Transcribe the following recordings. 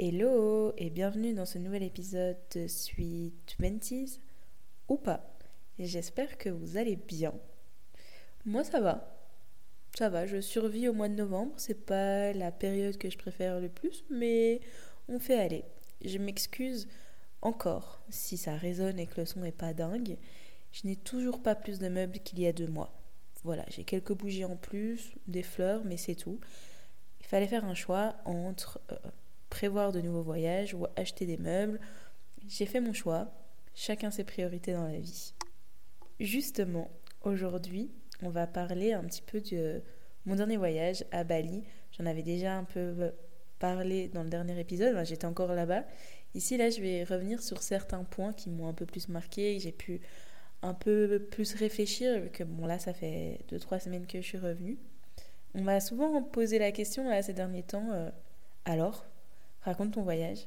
Hello et bienvenue dans ce nouvel épisode de Sweet Twenties ou pas. J'espère que vous allez bien. Moi ça va. Ça va, je survis au mois de novembre, c'est pas la période que je préfère le plus, mais on fait aller. Je m'excuse encore si ça résonne et que le son est pas dingue. Je n'ai toujours pas plus de meubles qu'il y a deux mois. Voilà, j'ai quelques bougies en plus, des fleurs, mais c'est tout. Il fallait faire un choix entre euh, prévoir de nouveaux voyages ou acheter des meubles. J'ai fait mon choix, chacun ses priorités dans la vie. Justement, aujourd'hui, on va parler un petit peu de mon dernier voyage à Bali. J'en avais déjà un peu parlé dans le dernier épisode, j'étais encore là-bas. Ici, là, je vais revenir sur certains points qui m'ont un peu plus marqué, j'ai pu un peu plus réfléchir, vu que bon, là, ça fait 2-3 semaines que je suis revenue. On m'a souvent posé la question là, ces derniers temps, euh, alors, Raconte ton voyage.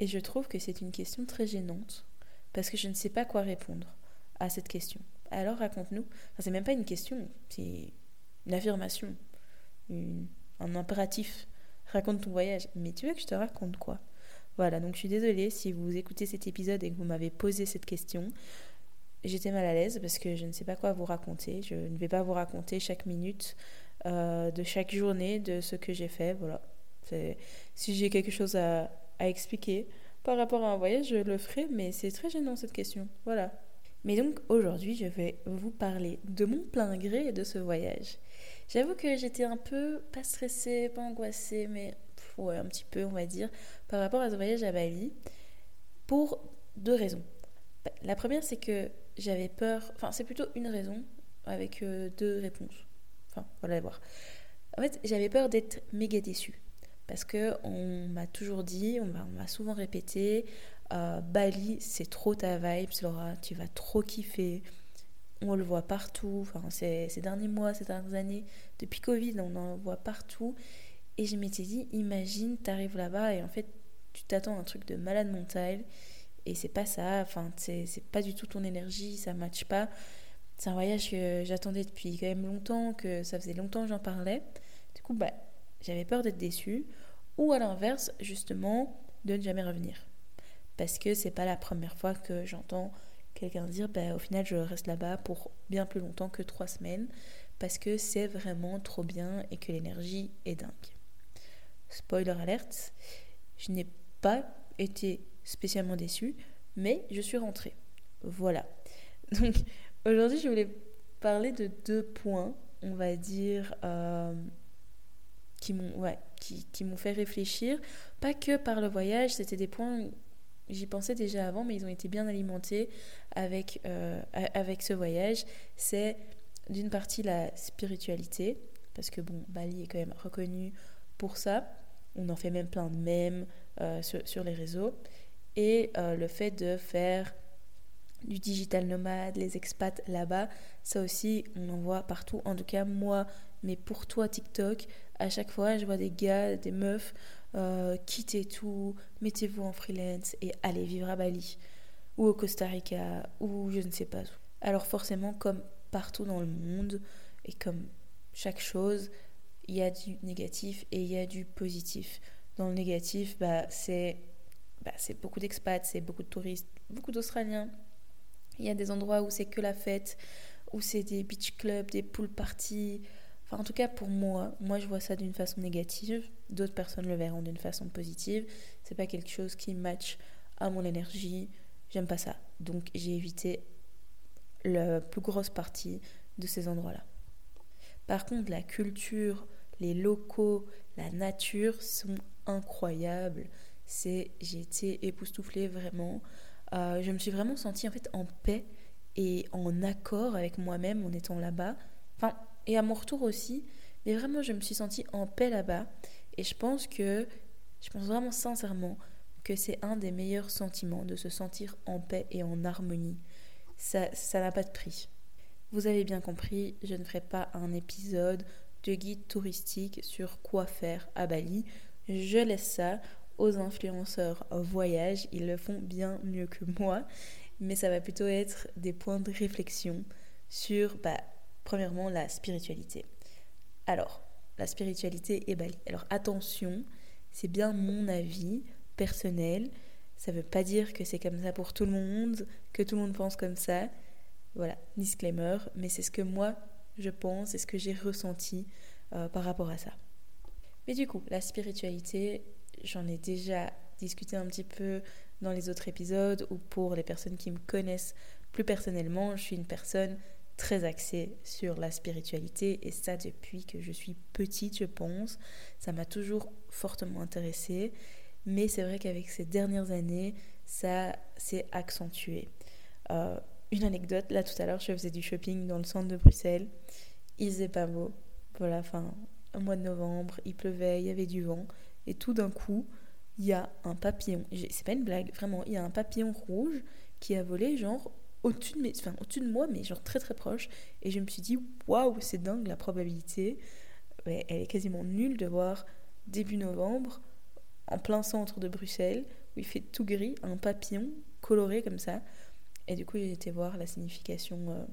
Et je trouve que c'est une question très gênante parce que je ne sais pas quoi répondre à cette question. Alors raconte-nous. Enfin, c'est même pas une question, c'est une affirmation, un impératif. Raconte ton voyage. Mais tu veux que je te raconte quoi? Voilà, donc je suis désolée si vous écoutez cet épisode et que vous m'avez posé cette question. J'étais mal à l'aise parce que je ne sais pas quoi vous raconter. Je ne vais pas vous raconter chaque minute euh, de chaque journée de ce que j'ai fait. Voilà, si j'ai quelque chose à, expliquer par rapport à un voyage, je le ferai, mais c'est très gênant cette question. Voilà. Mais donc aujourd'hui, je vais vous parler de mon plein gré de ce voyage. J'avoue que j'étais un peu, pas stressée, pas angoissée, mais ouais, un petit peu, on va dire, par rapport à ce voyage à Bali, pour deux raisons. La première, c'est que j'avais peur, enfin, c'est plutôt une raison avec euh, deux réponses. Enfin, voilà, voir. En fait, j'avais peur d'être méga déçue. Parce que on m'a toujours dit, on m'a souvent répété, euh, Bali, c'est trop ta vibe, Laura, tu vas trop kiffer. On le voit partout, enfin, ces, derniers mois, ces dernières années, depuis Covid, on en voit partout. Et je m'étais dit, imagine, t'arrives là-bas et en fait, tu t'attends à un truc de malade mental et c'est pas ça, enfin, c'est pas du tout ton énergie, ça matche pas. C'est un voyage que j'attendais depuis quand même longtemps, que ça faisait longtemps que j'en parlais. Du coup, bah, j'avais peur d'être déçue, ou à l'inverse, justement, de ne jamais revenir. Parce que c'est pas la première fois que j'entends quelqu'un dire bah, au final je reste là-bas pour bien plus longtemps que trois semaines parce que c'est vraiment trop bien et que l'énergie est dingue. Spoiler alerte, je n'ai pas été spécialement déçue, mais je suis rentrée. Voilà. Donc aujourd'hui je voulais parler de deux points, on va dire, euh, qui m'ont ouais, qui, qui m'ont fait réfléchir. Pas que par le voyage, c'était des points, j'y pensais déjà avant, mais ils ont été bien alimentés avec, euh, avec ce voyage. C'est d'une partie la spiritualité, parce que bon, Bali est quand même reconnu pour ça. On en fait même plein de mèmes euh, sur, les réseaux. Et euh, le fait de faire du digital nomade, les expats là-bas, ça aussi, on en voit partout. En tout cas, moi, mais pour toi, TikTok, à chaque fois, je vois des gars, des meufs, euh, quittez tout, mettez-vous en freelance et allez vivre à Bali, ou au Costa Rica, ou je ne sais pas. Alors forcément, comme partout dans le monde, et comme chaque chose, il y a du négatif et il y a du positif. Dans le négatif, bah, c'est bah, beaucoup d'expats, c'est beaucoup de touristes, beaucoup d'Australiens. Il y a des endroits où c'est que la fête, où c'est des beach clubs, des pool parties, En tout cas, pour moi, moi je vois ça d'une façon négative. D'autres personnes le verront d'une façon positive. C'est pas quelque chose qui match à mon énergie. J'aime pas ça. Donc, j'ai évité la plus grosse partie de ces endroits-là. Par contre, la culture, les locaux, la nature sont incroyables. C'est, j'ai été époustouflée vraiment. Euh, je me suis vraiment sentie en fait en paix et en accord avec moi-même en étant là-bas. Enfin, et à mon retour aussi. Mais vraiment, je me suis sentie en paix là-bas. Et je pense que, je pense vraiment sincèrement que c'est un des meilleurs sentiments de se sentir en paix et en harmonie. Ça n'a pas de prix. Vous avez bien compris, je ne ferai pas un épisode de guide touristique sur quoi faire à Bali. Je laisse ça aux influenceurs voyage, ils le font bien mieux que moi, mais ça va plutôt être des points de réflexion sur bah, Premièrement, la spiritualité. Alors, la spiritualité est Bali. Alors attention, c'est bien mon avis personnel. Ça ne veut pas dire que c'est comme ça pour tout le monde, que tout le monde pense comme ça. Voilà, disclaimer, mais c'est ce que moi je pense, c'est ce que j'ai ressenti euh, par rapport à ça. Mais du coup, la spiritualité, j'en ai déjà discuté un petit peu dans les autres épisodes ou pour les personnes qui me connaissent plus personnellement, je suis une personne très axée sur la spiritualité et ça depuis que je suis petite, je pense. Ça m'a toujours fortement intéressée, mais c'est vrai qu'avec ces dernières années, ça s'est accentué. Euh, une anecdote, là tout à l'heure, je faisais du shopping dans le centre de Bruxelles. Il faisait pas beau. Voilà, enfin, un mois de novembre, il pleuvait, il y avait du vent. Et tout d'un coup, il y a un papillon. C'est pas une blague, vraiment. Il y a un papillon rouge qui a volé, genre, au-dessus de, moi, mais genre très très proche. Et je me suis dit, waouh, c'est dingue la probabilité. elle est quasiment nulle de voir début novembre, en plein centre de Bruxelles, où il fait tout gris, un papillon coloré comme ça. Et du coup, j'ai été voir la signification euh,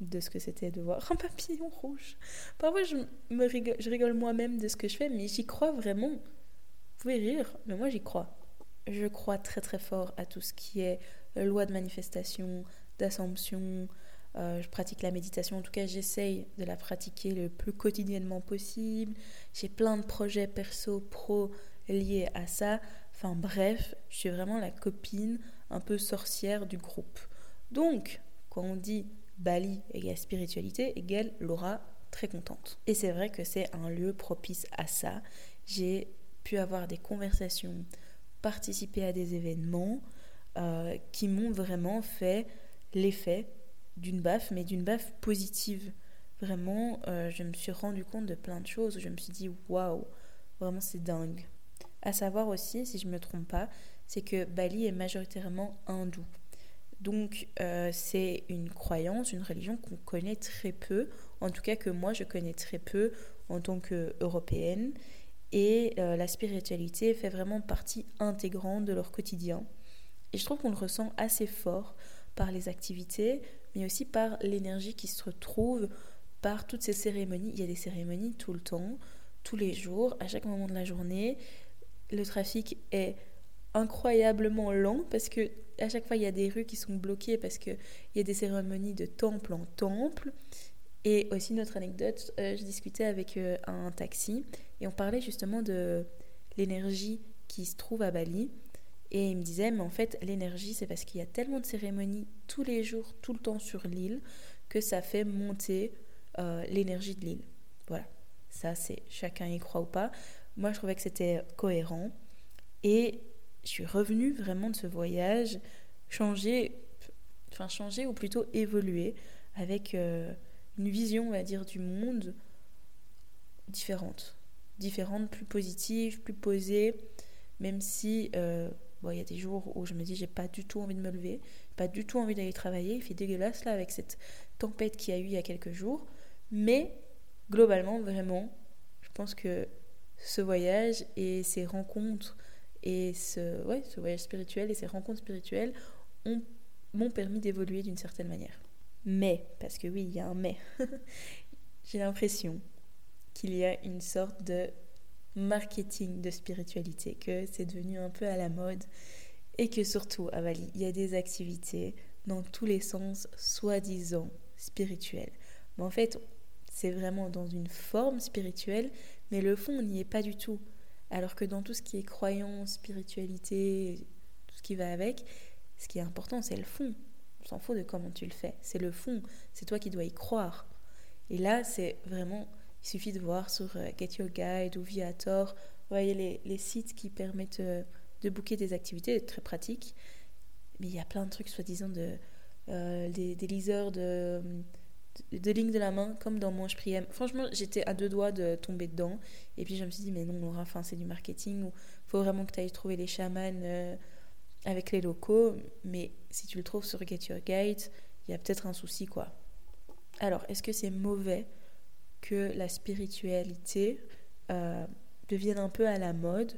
de ce que c'était de voir un papillon rouge. Parfois, je, me rigole, je rigole moi-même de ce que je fais, mais j'y crois vraiment. Vous pouvez rire, mais moi, j'y crois. Je crois très très fort à tout ce qui est loi de manifestation, d'assomption. Euh, je pratique la méditation, en tout cas j'essaye de la pratiquer le plus quotidiennement possible. J'ai plein de projets perso, pro liés à ça. Enfin bref, je suis vraiment la copine un peu sorcière du groupe. Donc, quand on dit Bali égale spiritualité, égale Laura très contente. Et c'est vrai que c'est un lieu propice à ça. J'ai pu avoir des conversations, participer à des événements euh, qui m'ont vraiment fait l'effet d'une baffe, mais d'une baffe positive. Vraiment, euh, je me suis rendu compte de plein de choses. Je me suis dit, waouh, vraiment c'est dingue. À savoir aussi, si je ne me trompe pas, c'est que Bali est majoritairement hindou. Donc euh, c'est une croyance, une religion qu'on connaît très peu, en tout cas que moi je connais très peu en tant qu'européenne. Et la spiritualité fait vraiment partie intégrante de leur quotidien. Et je trouve qu'on le ressent assez fort par les activités, mais aussi par l'énergie qui se retrouve par toutes ces cérémonies. Il y a des cérémonies tout le temps, tous les jours, à chaque moment de la journée. Le trafic est incroyablement lent parce que à chaque fois il y a des rues qui sont bloquées parce qu'il y a des cérémonies de temple en temple. Et aussi notre anecdote, euh, je discutais avec euh, un taxi et on parlait justement de l'énergie qui se trouve à Bali. Et il me disait, mais en fait, l'énergie, c'est parce qu'il y a tellement de cérémonies tous les jours, tout le temps sur l'île, que ça fait monter euh, l'énergie de l'île. Voilà. Ça, c'est chacun y croit ou pas. Moi, je trouvais que c'était cohérent. Et je suis revenue vraiment de ce voyage changer, enfin changer ou plutôt évoluer avec euh, une vision, on va dire, du monde différente. Différente, plus positive, plus posée, même si euh, il y a des jours où je me dis j'ai pas du tout envie de me lever, pas du tout envie d'aller travailler, il fait dégueulasse là avec cette tempête qu'il y a eu il y a quelques jours, mais globalement vraiment, je pense que ce voyage et ces rencontres et ce, ce voyage spirituel et ces rencontres spirituelles m'ont permis d'évoluer d'une certaine manière. Mais, parce que oui, il y a un mais, j'ai l'impression qu'il y a une sorte de marketing de spiritualité, que c'est devenu un peu à la mode et que surtout à Bali, il y a des activités dans tous les sens soi-disant spirituelles. Mais en fait, c'est vraiment dans une forme spirituelle, mais le fond n'y est pas du tout. Alors que dans tout ce qui est croyance, spiritualité, tout ce qui va avec, ce qui est important, c'est le fond. On s'en fout de comment tu le fais. C'est le fond. C'est toi qui dois y croire. Et là, c'est vraiment. Il suffit de voir sur euh, Get Your Guide ou Viator. Vous voyez les, sites qui permettent euh, de booker des activités très pratiques. Mais il y a plein de trucs, soi-disant, de, euh, des, des liseurs de de lignes de la main comme dans Manche Priem. Franchement, j'étais à deux doigts de tomber dedans. Et puis je me suis dit, mais non, Laura, enfin, c'est du marketing. Il faut vraiment que tu ailles trouver les chamans avec les locaux. Mais si tu le trouves sur Get Your Guide, il y a peut-être un souci, quoi. Alors, est-ce que c'est mauvais que la spiritualité euh, devienne un peu à la mode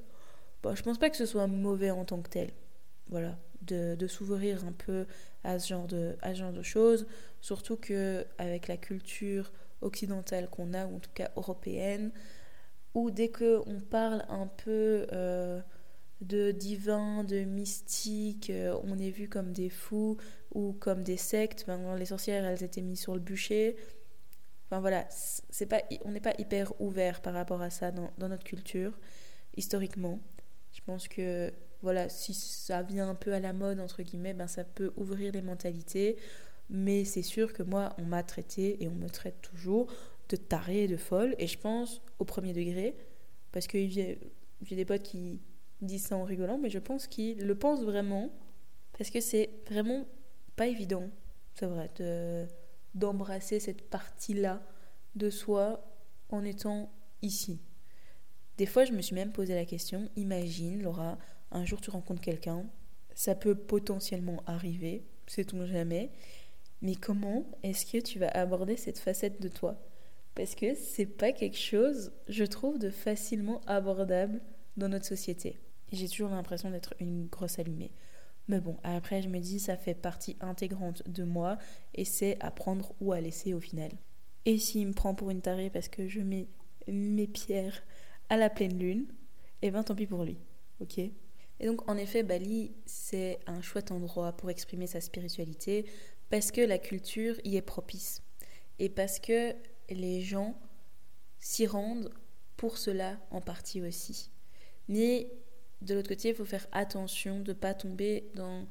bon, Je pense pas que ce soit mauvais en tant que tel. Voilà, de, s'ouvrir un peu à ce genre de, à ce genre de choses. Surtout que avec la culture occidentale qu'on a, ou en tout cas européenne, où dès qu'on parle un peu euh, de divin, de mystique, euh, on est vu comme des fous ou comme des sectes. les sorcières, elles étaient mises sur le bûcher. Enfin voilà, c'est pas, on n'est pas hyper ouvert par rapport à ça dans, notre culture, historiquement. Je pense que voilà, si ça vient un peu à la mode, entre guillemets, ben ça peut ouvrir les mentalités. Mais c'est sûr que moi, on m'a traité et on me traite toujours de taré et de folle. Et je pense au premier degré, parce que j'ai des potes qui disent ça en rigolant, mais je pense qu'ils le pensent vraiment, parce que c'est vraiment pas évident, c'est vrai, d'embrasser cette partie-là de soi en étant ici. Des fois, je me suis même posé la question, imagine, Laura, un jour tu rencontres quelqu'un, ça peut potentiellement arriver, sait-on jamais, mais comment est-ce que tu vas aborder cette facette de toi? Parce que c'est pas quelque chose, je trouve, de facilement abordable dans notre société. J'ai toujours l'impression d'être une grosse allumée. Mais bon, après je me dis ça fait partie intégrante de moi et c'est à prendre ou à laisser au final. Et s'il me prend pour une tarée parce que je mets mes pierres à la pleine lune, eh ben tant pis pour lui, ok? Et donc en effet, Bali, c'est un chouette endroit pour exprimer sa spiritualité, parce que la culture y est propice et parce que les gens s'y rendent pour cela en partie aussi. Mais de l'autre côté, il faut faire attention de ne pas tomber dans...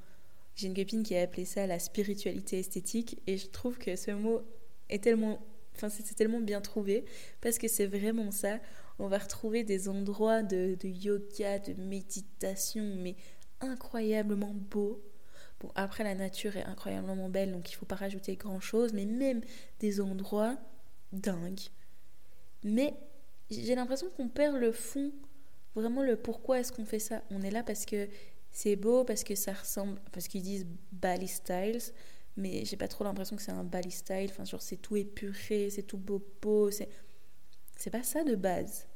J'ai une copine qui a appelé ça la spiritualité esthétique et je trouve que ce mot est tellement... Enfin, c'est tellement bien trouvé parce que c'est vraiment ça. On va retrouver des endroits de, de yoga, de méditation, mais incroyablement beaux Bon, après, la nature est incroyablement belle, donc il ne faut pas rajouter grand-chose, mais même des endroits dingues. Mais j'ai l'impression qu'on perd le fond, vraiment le pourquoi est-ce qu'on fait ça. On est là parce que c'est beau, parce que ça ressemble, parce qu'ils disent Bali Styles, mais j'ai pas trop l'impression que c'est un Bali Style, enfin, genre c'est tout épuré, c'est tout beau, beau, c'est... C'est pas ça de base.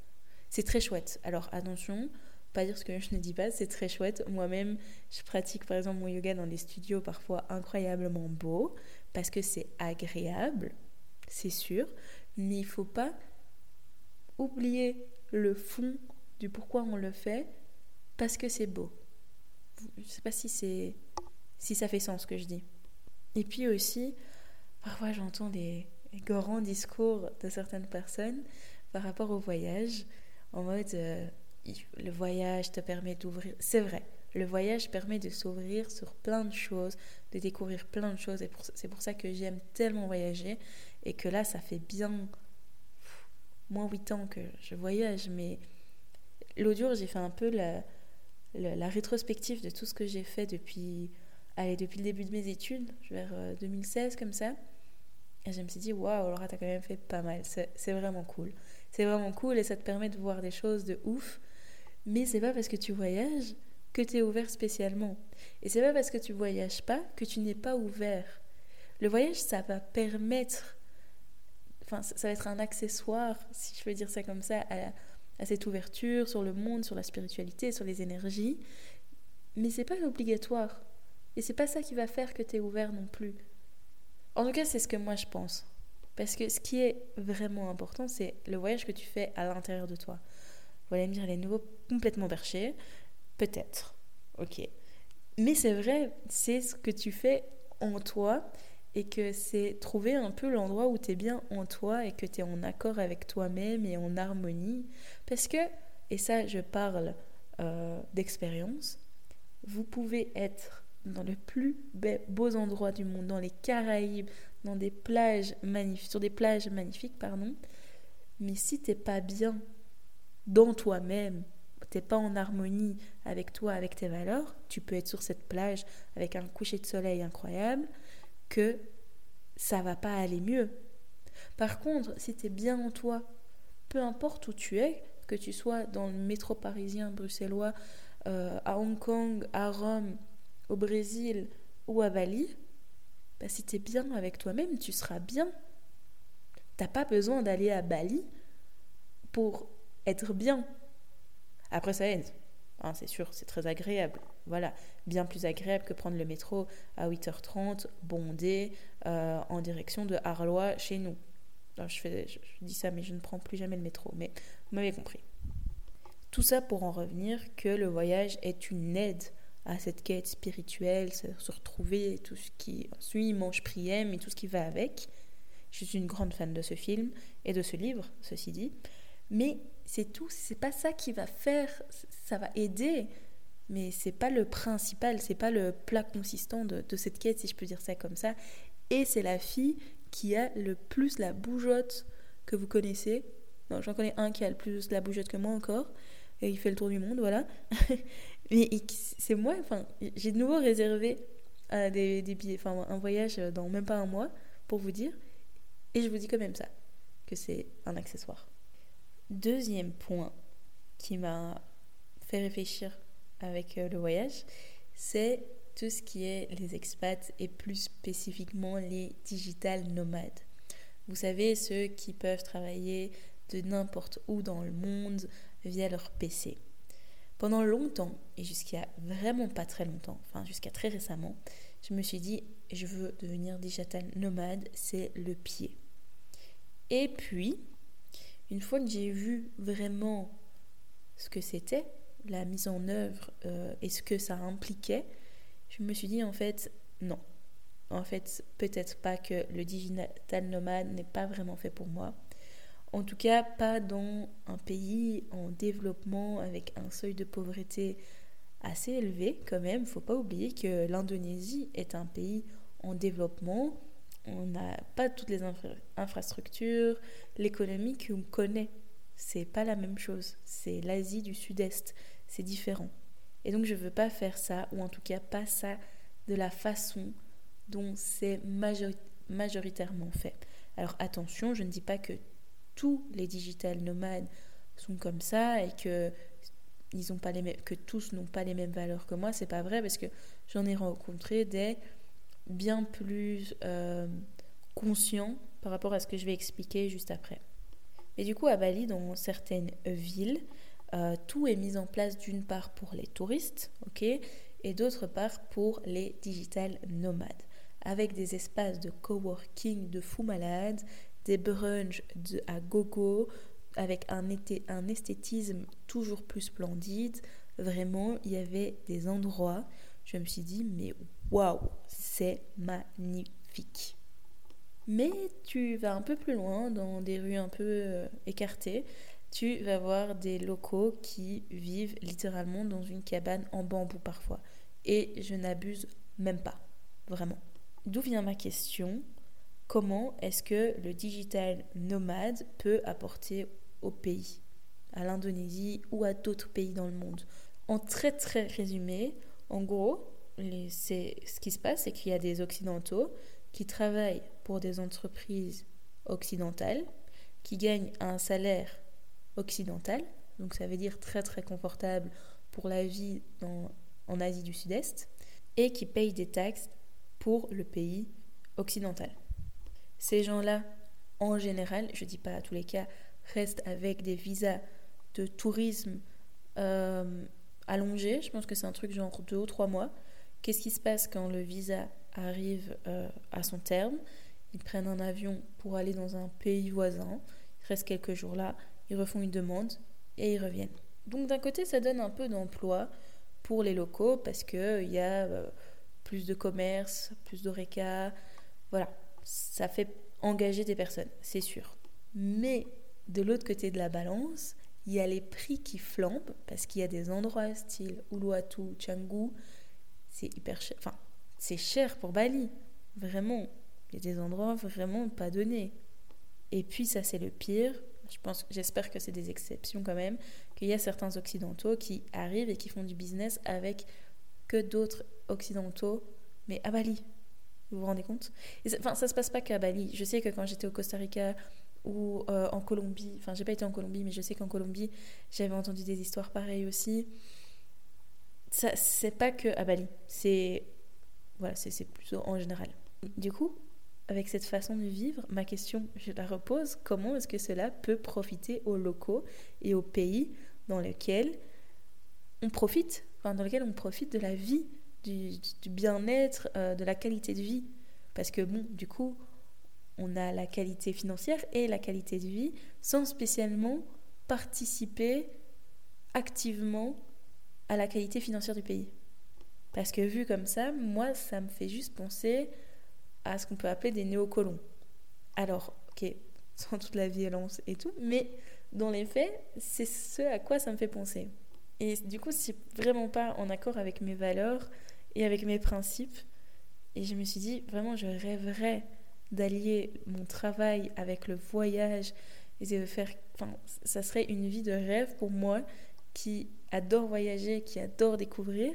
C'est très chouette. Alors attention, pas dire ce que je ne dis pas, c'est très chouette. Moi-même, je pratique par exemple mon yoga dans des studios parfois incroyablement beaux parce que c'est agréable, c'est sûr, mais il faut pas oublier le fond du pourquoi on le fait parce que c'est beau. Je ne sais pas si c'est si ça fait sens ce que je dis. Et puis aussi, parfois j'entends des, grands discours de certaines personnes par rapport au voyage en mode euh, le voyage te permet d'ouvrir. C'est vrai, le voyage permet de s'ouvrir sur plein de choses, de découvrir plein de choses. Et c'est pour ça que j'aime tellement voyager. Et que là, ça fait bien moins 8 ans que je voyage. Mais jour, j'ai fait un peu la, rétrospective de tout ce que j'ai fait depuis, depuis le début de mes études, vers 2016 euh, comme ça. Et je me suis dit, waouh, Laura, t'as quand même fait pas mal. C'est vraiment cool. C'est vraiment cool et ça te permet de voir des choses de ouf. Mais c'est pas parce que tu voyages que tu es ouvert spécialement. Et c'est pas parce que tu voyages pas que tu n'es pas ouvert. Le voyage, ça va permettre, enfin, ça va être un accessoire, si je peux dire ça comme ça, à, à cette ouverture sur le monde, sur la spiritualité, sur les énergies. Mais c'est pas obligatoire. Et c'est pas ça qui va faire que tu es ouvert non plus. En tout cas, c'est ce que moi je pense. Parce que ce qui est vraiment important, c'est le voyage que tu fais à l'intérieur de toi. Vous allez me dire, les nouveaux complètement perché Peut-être. Ok. Mais c'est vrai, c'est ce que tu fais en toi et que c'est trouver un peu l'endroit où tu es bien en toi et que tu es en accord avec toi-même et en harmonie. Parce que, et ça je parle euh, d'expérience, vous pouvez être dans le plus beaux endroits du monde, dans les Caraïbes, dans des plages magnifiques, sur des plages magnifiques, pardon. Mais si t'es pas bien dans toi-même, t'es pas en harmonie avec toi, avec tes valeurs, tu peux être sur cette plage avec un coucher de soleil incroyable, que ça va pas aller mieux. Par contre, si tu es bien en toi, peu importe où tu es, que tu sois dans le métro parisien, bruxellois, euh, à Hong Kong, à Rome, au Brésil ou à Bali, bah, si tu es bien avec toi-même, tu seras bien. T'as pas besoin d'aller à Bali pour être bien. Après, ça aide. Hein, c'est sûr, c'est très agréable. Voilà, bien plus agréable que prendre le métro à 8h30, bondé, euh, en direction de Arlois chez nous. Je, dis ça, mais je ne prends plus jamais le métro. Mais vous m'avez compris. Tout ça pour en revenir que le voyage est une aide à cette quête spirituelle, se, retrouver, tout ce qui suit, mange, priem et tout ce qui va avec. Je suis une grande fan de ce film et de ce livre, ceci dit. Mais c'est tout, c'est pas ça qui va faire, ça va aider, mais c'est pas le principal, c'est pas le plat consistant de, cette quête, si je peux dire ça comme ça. Et c'est la fille qui a le plus la bougeotte que vous connaissez. Non, j'en connais un qui a le plus la bougeotte que moi encore. Et il fait le tour du monde, voilà. Mais c'est moi, enfin, j'ai de nouveau réservé euh, des, billets, enfin, un voyage dans même pas un mois, pour vous dire. Et je vous dis quand même ça, que c'est un accessoire. Deuxième point qui m'a fait réfléchir avec euh, le voyage, c'est tout ce qui est les expats et plus spécifiquement les digital nomades. Vous savez, ceux qui peuvent travailler de n'importe où dans le monde via leur PC. Pendant longtemps, et jusqu'à vraiment pas très longtemps, enfin jusqu'à très récemment, je me suis dit, je veux devenir digital nomade, c'est le pied. Et puis, une fois que j'ai vu vraiment ce que c'était, la mise en œuvre euh, et ce que ça impliquait, je me suis dit en fait, non. En fait, peut-être pas que le digital nomade n'est pas vraiment fait pour moi. En tout cas, pas dans un pays en développement avec un seuil de pauvreté assez élevé quand même. Faut pas oublier que l'Indonésie est un pays en développement. On n'a pas toutes les infrastructures, l'économie qu'on connaît. C'est pas la même chose. C'est l'Asie du Sud-Est. C'est différent. Et donc je veux pas faire ça, ou en tout cas pas ça de la façon dont c'est majoritairement fait. Alors attention, je ne dis pas que tous les digital nomades sont comme ça et que ils ont pas les que tous n'ont pas les mêmes valeurs que moi, c'est pas vrai parce que j'en ai rencontré des bien plus euh, conscients par rapport à ce que je vais expliquer juste après. Et du coup, à Bali, dans certaines villes, euh, tout est mis en place d'une part pour les touristes, ok, et d'autre part pour les digital nomades, avec des espaces de coworking de fous malades, des brunchs de, à gogo, avec un, été, un esthétisme toujours plus splendide. Vraiment, il y avait des endroits, je me suis dit, mais waouh, c'est magnifique. Mais tu vas un peu plus loin, dans des rues un peu euh, écartées, tu vas voir des locaux qui vivent littéralement dans une cabane en bambou parfois. Et je n'abuse même pas, vraiment. D'où vient ma question comment est-ce que le digital nomade peut apporter au pays, à l'Indonésie ou à d'autres pays dans le monde? En très très résumé, en gros, ce qui se passe, c'est qu'il y a des Occidentaux qui travaillent pour des entreprises occidentales, qui gagnent un salaire occidental, donc ça veut dire très très confortable pour la vie en Asie du Sud-Est, et qui payent des taxes pour le pays occidental. Ces gens-là, en général, je ne dis pas à tous les cas, restent avec des visas de tourisme euh, allongés. Je pense que c'est un truc genre deux ou trois mois. Qu'est-ce qui se passe quand le visa arrive euh, à son terme? Ils prennent un avion pour aller dans un pays voisin. Ils restent quelques jours là. Ils refont une demande et ils reviennent. Donc d'un côté, ça donne un peu d'emploi pour les locaux parce qu'il y a euh, plus de commerce, plus d'oreca. Voilà, ça fait engager des personnes, c'est sûr. Mais de l'autre côté de la balance, il y a les prix qui flambent parce qu'il y a des endroits style Uluwatu, Canggu, c'est hyper cher. Enfin, c'est cher pour Bali, vraiment. Il y a des endroits vraiment pas donnés. Et puis ça c'est le pire. J'espère que c'est des exceptions quand même, qu'il y a certains occidentaux qui arrivent et qui font du business avec que d'autres occidentaux, mais à Bali. Vous vous rendez compte? Enfin, ça se passe pas qu'à Bali. Je sais que quand j'étais au Costa Rica ou euh, en Colombie, enfin, j'ai pas été en Colombie, mais je sais qu'en Colombie, j'avais entendu des histoires pareilles aussi. Ça, c'est pas que à Bali. C'est voilà, c'est plutôt en général. Du coup, avec cette façon de vivre, ma question, je la repose comment est-ce que cela peut profiter aux locaux et aux pays dans lesquels on profite, dans lesquels on profite de la vie du, bien-être, euh, de la qualité de vie? Parce que, bon, du coup, on a la qualité financière et la qualité de vie sans spécialement participer activement à la qualité financière du pays. Parce que vu comme ça, moi, ça me fait juste penser à ce qu'on peut appeler des néocolons. Alors, ok, sans toute la violence et tout, mais dans les faits, c'est ce à quoi ça me fait penser. Et du coup, c'est vraiment pas en accord avec mes valeurs et avec mes principes. Et je me suis dit, vraiment, je rêverais d'allier mon travail avec le voyage et de faire. Enfin, ça serait une vie de rêve pour moi qui adore voyager, qui adore découvrir,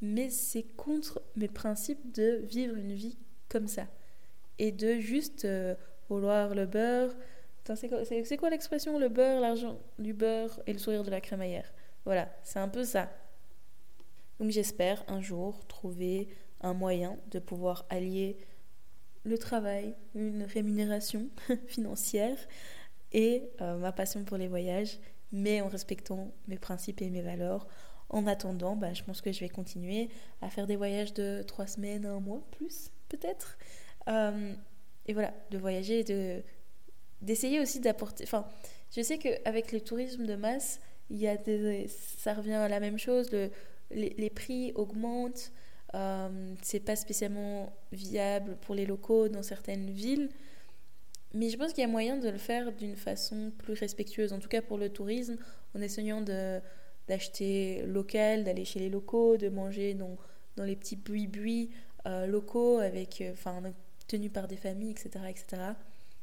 mais c'est contre mes principes de vivre une vie comme ça et de juste euh, vouloir le beurre. C'est quoi, l'expression Le beurre, l'argent du beurre et le sourire de la crémaillère? Voilà, c'est un peu ça. Donc j'espère un jour trouver un moyen de pouvoir allier le travail, une rémunération financière et euh, ma passion pour les voyages, mais en respectant mes principes et mes valeurs. En attendant, bah, je pense que je vais continuer à faire des voyages de trois semaines, un mois, plus peut-être. Euh, et voilà, de voyager, de d'essayer aussi d'apporter. Enfin, je sais qu'avec le tourisme de masse, il y a ça revient à la même chose. Le, les, prix augmentent. Euh, c'est pas spécialement viable pour les locaux dans certaines villes. Mais je pense qu'il y a moyen de le faire d'une façon plus respectueuse, en tout cas pour le tourisme, en essayant d'acheter local, d'aller chez les locaux, de manger dans, dans les petits buis-buis locaux, avec, euh, enfin, tenus par des familles, etc., etc.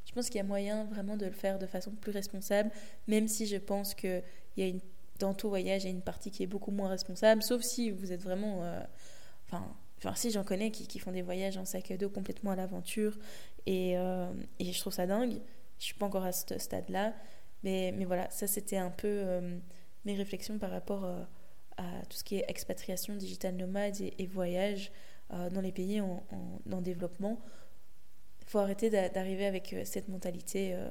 Je pense qu'il y a moyen vraiment de le faire de façon plus responsable, même si je pense qu'il y a une, dans tout voyage, il y a une partie qui est beaucoup moins responsable, sauf si vous êtes vraiment... Euh, enfin, enfin, si j'en connais qui, qui, font des voyages en sac à dos complètement à l'aventure, et, euh, et, je trouve ça dingue. Je suis pas encore à ce stade-là, mais, mais voilà, ça c'était un peu euh, mes réflexions par rapport à tout ce qui est expatriation, digital nomade et voyage dans les pays en, en, en développement faut arrêter d'arriver avec euh, cette mentalité euh,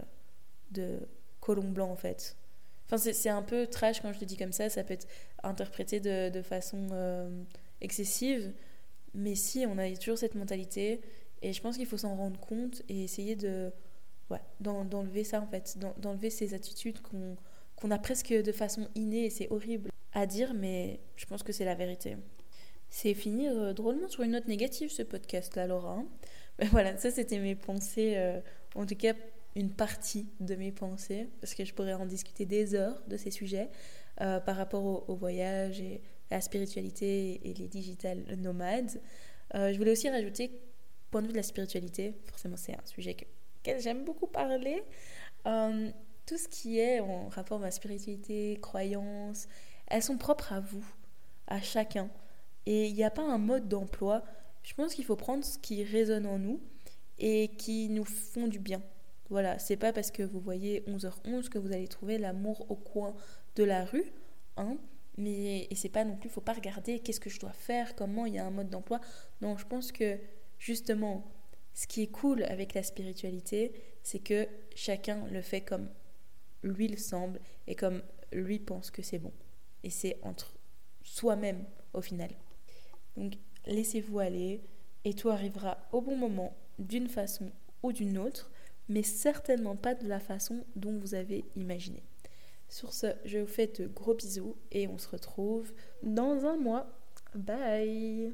de colon blanc en fait. Enfin, c'est un peu trash quand je te dis comme ça, ça peut être interprété de, façon euh, excessive, mais si, on a toujours cette mentalité, et je pense qu'il faut s'en rendre compte et essayer de ouais, d'enlever ça en fait, d'enlever ces attitudes qu'on a presque de façon innée, et c'est horrible à dire, mais je pense que c'est la vérité. C'est finir drôlement sur une note négative ce podcast-là, Laura. Hein. voilà, ça c'était mes pensées, euh, en tout cas une partie de mes pensées, parce que je pourrais en discuter des heures de ces sujets euh, par rapport au, voyage et à la spiritualité et les digital nomades. Euh, je voulais aussi rajouter, point de vue de la spiritualité, forcément c'est un sujet que, auquel j'aime beaucoup parler, tout ce qui est en rapport à ma spiritualité, croyances, elles sont propres à vous, à chacun. Et il n'y a pas un mode d'emploi je pense qu'il faut prendre ce qui résonne en nous et qui nous font du bien. Voilà, c'est pas parce que vous voyez 11h11 que vous allez trouver l'amour au coin de la rue, hein, mais et c'est pas non plus, faut pas regarder qu'est-ce que je dois faire, comment il y a un mode d'emploi. Non, je pense que justement, ce qui est cool avec la spiritualité, c'est que chacun le fait comme lui le semble et comme lui pense que c'est bon. Et c'est entre soi-même au final. Donc laissez-vous aller et tout arrivera au bon moment d'une façon ou d'une autre, mais certainement pas de la façon dont vous avez imaginé. Sur ce, je vous fais de gros bisous et on se retrouve dans un mois. Bye